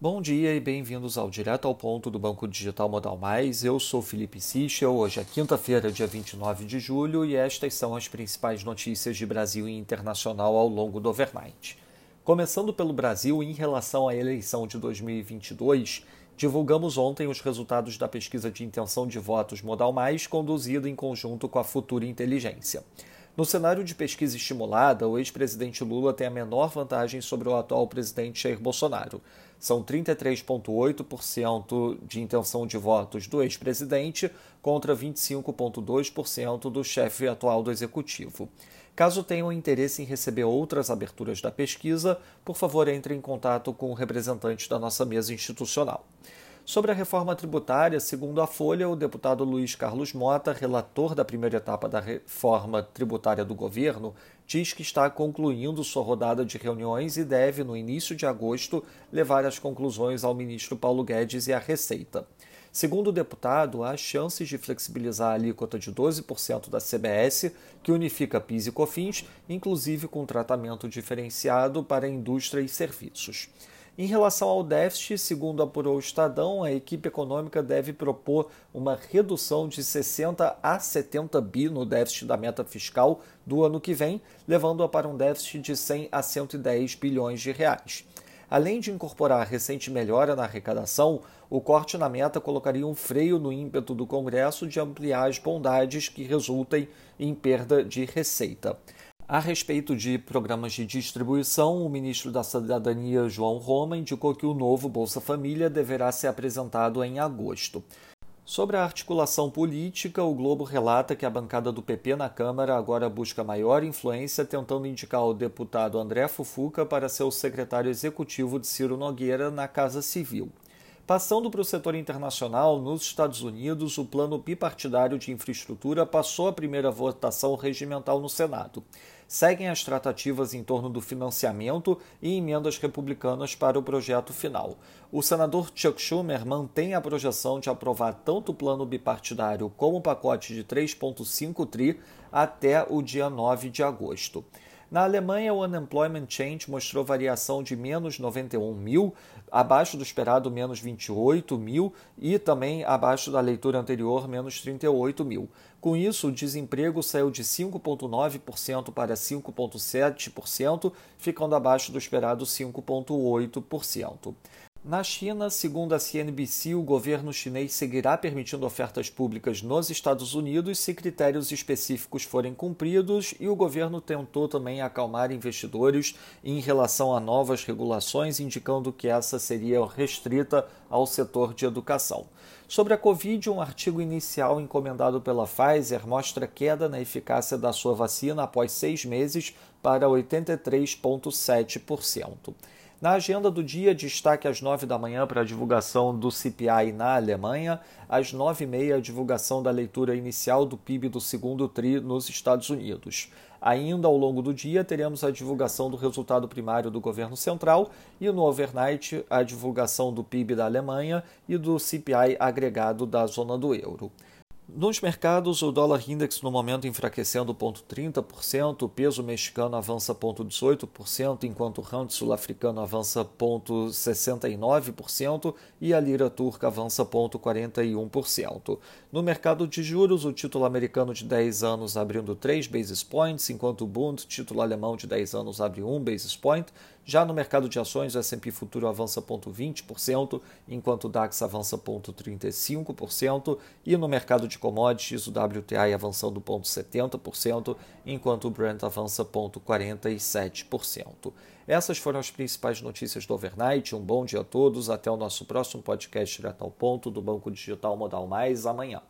Bom dia e bem-vindos ao Direto ao Ponto do Banco Digital Modal Mais. Eu sou Felipe Sichel. Hoje é quinta-feira, dia 29 de julho, e estas são as principais notícias de Brasil e internacional ao longo do overnight. Começando pelo Brasil, em relação à eleição de 2022, divulgamos ontem os resultados da pesquisa de intenção de votos Modal Mais, conduzida em conjunto com a Futura Inteligência. No cenário de pesquisa estimulada, o ex-presidente Lula tem a menor vantagem sobre o atual presidente Jair Bolsonaro. São 33,8% de intenção de votos do ex-presidente contra 25,2% do chefe atual do executivo. Caso tenham interesse em receber outras aberturas da pesquisa, por favor entre em contato com o representante da nossa mesa institucional. Sobre a reforma tributária, segundo a Folha, o deputado Luiz Carlos Mota, relator da primeira etapa da reforma tributária do governo, diz que está concluindo sua rodada de reuniões e deve, no início de agosto, levar as conclusões ao ministro Paulo Guedes e à Receita. Segundo o deputado, há chances de flexibilizar a alíquota de 12% da CBS, que unifica PIS e COFINS, inclusive com tratamento diferenciado para indústria e serviços. Em relação ao déficit, segundo apurou o Estadão, a equipe econômica deve propor uma redução de 60 a 70 bi no déficit da meta fiscal do ano que vem, levando-a para um déficit de 100 a 110 bilhões de reais. Além de incorporar a recente melhora na arrecadação, o corte na meta colocaria um freio no ímpeto do Congresso de ampliar as bondades que resultem em perda de receita. A respeito de programas de distribuição, o ministro da Cidadania, João Roma, indicou que o novo Bolsa Família deverá ser apresentado em agosto. Sobre a articulação política, o Globo relata que a bancada do PP na Câmara agora busca maior influência, tentando indicar o deputado André Fufuca para ser o secretário executivo de Ciro Nogueira na Casa Civil. Passando para o setor internacional, nos Estados Unidos, o plano bipartidário de infraestrutura passou a primeira votação regimental no Senado. Seguem as tratativas em torno do financiamento e emendas republicanas para o projeto final. O senador Chuck Schumer mantém a projeção de aprovar tanto o plano bipartidário como o pacote de 3,5 tri até o dia 9 de agosto. Na Alemanha, o Unemployment Change mostrou variação de menos 91 mil, abaixo do esperado menos 28 mil e também abaixo da leitura anterior menos 38 mil. Com isso, o desemprego saiu de 5,9% para 5,7%, ficando abaixo do esperado 5,8%. Na China, segundo a CNBC, o governo chinês seguirá permitindo ofertas públicas nos Estados Unidos se critérios específicos forem cumpridos, e o governo tentou também acalmar investidores em relação a novas regulações, indicando que essa seria restrita ao setor de educação. Sobre a Covid, um artigo inicial encomendado pela Pfizer mostra queda na eficácia da sua vacina após seis meses para 83,7%. Na agenda do dia, destaque às 9 da manhã para a divulgação do CPI na Alemanha, às 9 e meia a divulgação da leitura inicial do PIB do segundo TRI nos Estados Unidos. Ainda ao longo do dia, teremos a divulgação do resultado primário do governo central e no overnight a divulgação do PIB da Alemanha e do CPI agregado da zona do euro. Nos mercados, o dólar index no momento enfraquecendo 0,30%, o peso mexicano avança 0,18%, enquanto o rand sul-africano avança 0,69% e a lira turca avança 0,41%. No mercado de juros, o título americano de 10 anos abrindo 3 basis points, enquanto o Bund, título alemão de 10 anos, abre 1 basis point. Já no mercado de ações, o S&P futuro avança 0,20%, enquanto o DAX avança 0,35%, e no mercado de commodities, o WTI avançando 0,70%, enquanto o Brent avança 0,47%. Essas foram as principais notícias do overnight. Um bom dia a todos. Até o nosso próximo podcast direto ao ponto do Banco Digital Modal Mais amanhã.